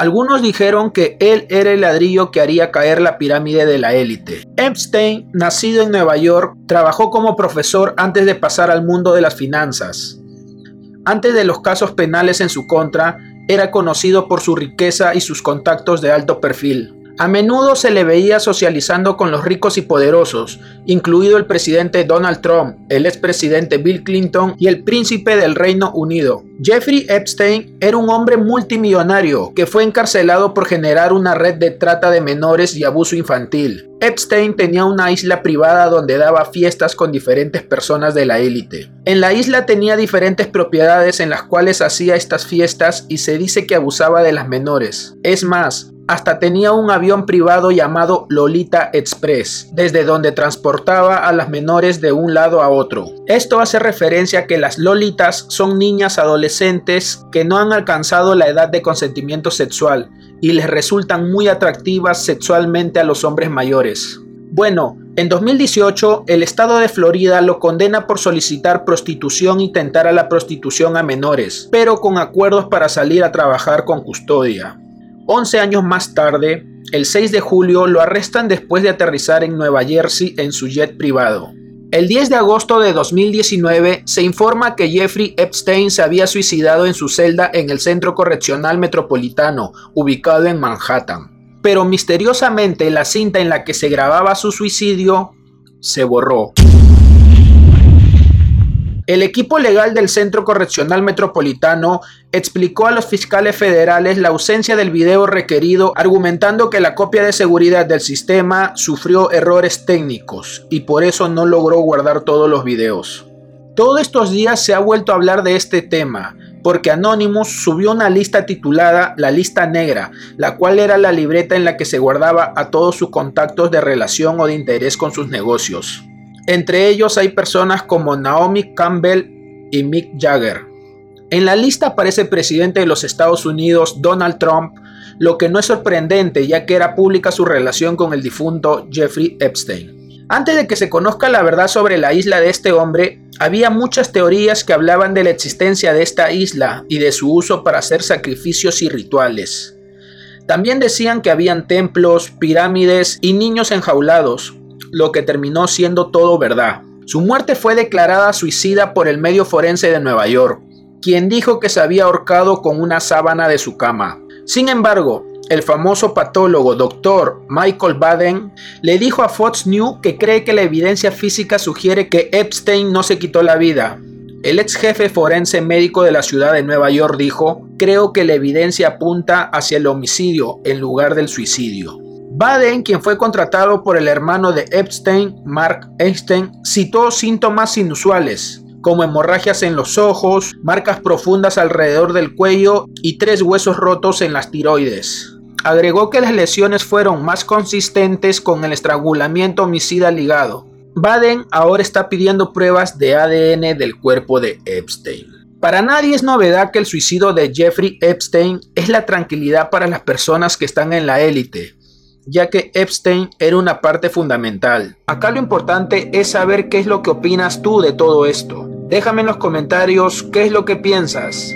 Algunos dijeron que él era el ladrillo que haría caer la pirámide de la élite. Epstein, nacido en Nueva York, trabajó como profesor antes de pasar al mundo de las finanzas. Antes de los casos penales en su contra, era conocido por su riqueza y sus contactos de alto perfil. A menudo se le veía socializando con los ricos y poderosos, incluido el presidente Donald Trump, el expresidente Bill Clinton y el príncipe del Reino Unido. Jeffrey Epstein era un hombre multimillonario que fue encarcelado por generar una red de trata de menores y abuso infantil. Epstein tenía una isla privada donde daba fiestas con diferentes personas de la élite. En la isla tenía diferentes propiedades en las cuales hacía estas fiestas y se dice que abusaba de las menores. Es más, hasta tenía un avión privado llamado Lolita Express, desde donde transportaba a las menores de un lado a otro. Esto hace referencia a que las Lolitas son niñas adolescentes que no han alcanzado la edad de consentimiento sexual y les resultan muy atractivas sexualmente a los hombres mayores. Bueno, en 2018 el estado de Florida lo condena por solicitar prostitución y tentar a la prostitución a menores, pero con acuerdos para salir a trabajar con custodia. 11 años más tarde, el 6 de julio, lo arrestan después de aterrizar en Nueva Jersey en su jet privado. El 10 de agosto de 2019 se informa que Jeffrey Epstein se había suicidado en su celda en el Centro Correccional Metropolitano, ubicado en Manhattan. Pero misteriosamente la cinta en la que se grababa su suicidio se borró. El equipo legal del Centro Correccional Metropolitano explicó a los fiscales federales la ausencia del video requerido, argumentando que la copia de seguridad del sistema sufrió errores técnicos y por eso no logró guardar todos los videos. Todos estos días se ha vuelto a hablar de este tema, porque Anonymous subió una lista titulada La Lista Negra, la cual era la libreta en la que se guardaba a todos sus contactos de relación o de interés con sus negocios. Entre ellos hay personas como Naomi Campbell y Mick Jagger. En la lista aparece el presidente de los Estados Unidos, Donald Trump, lo que no es sorprendente ya que era pública su relación con el difunto Jeffrey Epstein. Antes de que se conozca la verdad sobre la isla de este hombre, había muchas teorías que hablaban de la existencia de esta isla y de su uso para hacer sacrificios y rituales. También decían que habían templos, pirámides y niños enjaulados, lo que terminó siendo todo verdad. Su muerte fue declarada suicida por el medio forense de Nueva York, quien dijo que se había ahorcado con una sábana de su cama. Sin embargo, el famoso patólogo Dr. Michael Baden le dijo a Fox News que cree que la evidencia física sugiere que Epstein no se quitó la vida. El ex jefe forense médico de la ciudad de Nueva York dijo, creo que la evidencia apunta hacia el homicidio en lugar del suicidio. Baden, quien fue contratado por el hermano de Epstein, Mark Epstein, citó síntomas inusuales, como hemorragias en los ojos, marcas profundas alrededor del cuello y tres huesos rotos en las tiroides. Agregó que las lesiones fueron más consistentes con el estrangulamiento homicida ligado. Baden ahora está pidiendo pruebas de ADN del cuerpo de Epstein. Para nadie es novedad que el suicidio de Jeffrey Epstein es la tranquilidad para las personas que están en la élite, ya que Epstein era una parte fundamental. Acá lo importante es saber qué es lo que opinas tú de todo esto. Déjame en los comentarios qué es lo que piensas.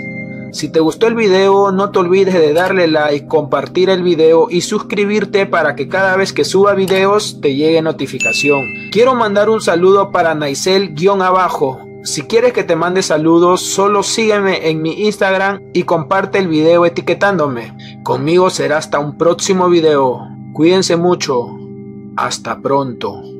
Si te gustó el video, no te olvides de darle like, compartir el video y suscribirte para que cada vez que suba videos te llegue notificación. Quiero mandar un saludo para Naisel-abajo. Si quieres que te mande saludos, solo sígueme en mi Instagram y comparte el video etiquetándome. Conmigo será hasta un próximo video. Cuídense mucho. Hasta pronto.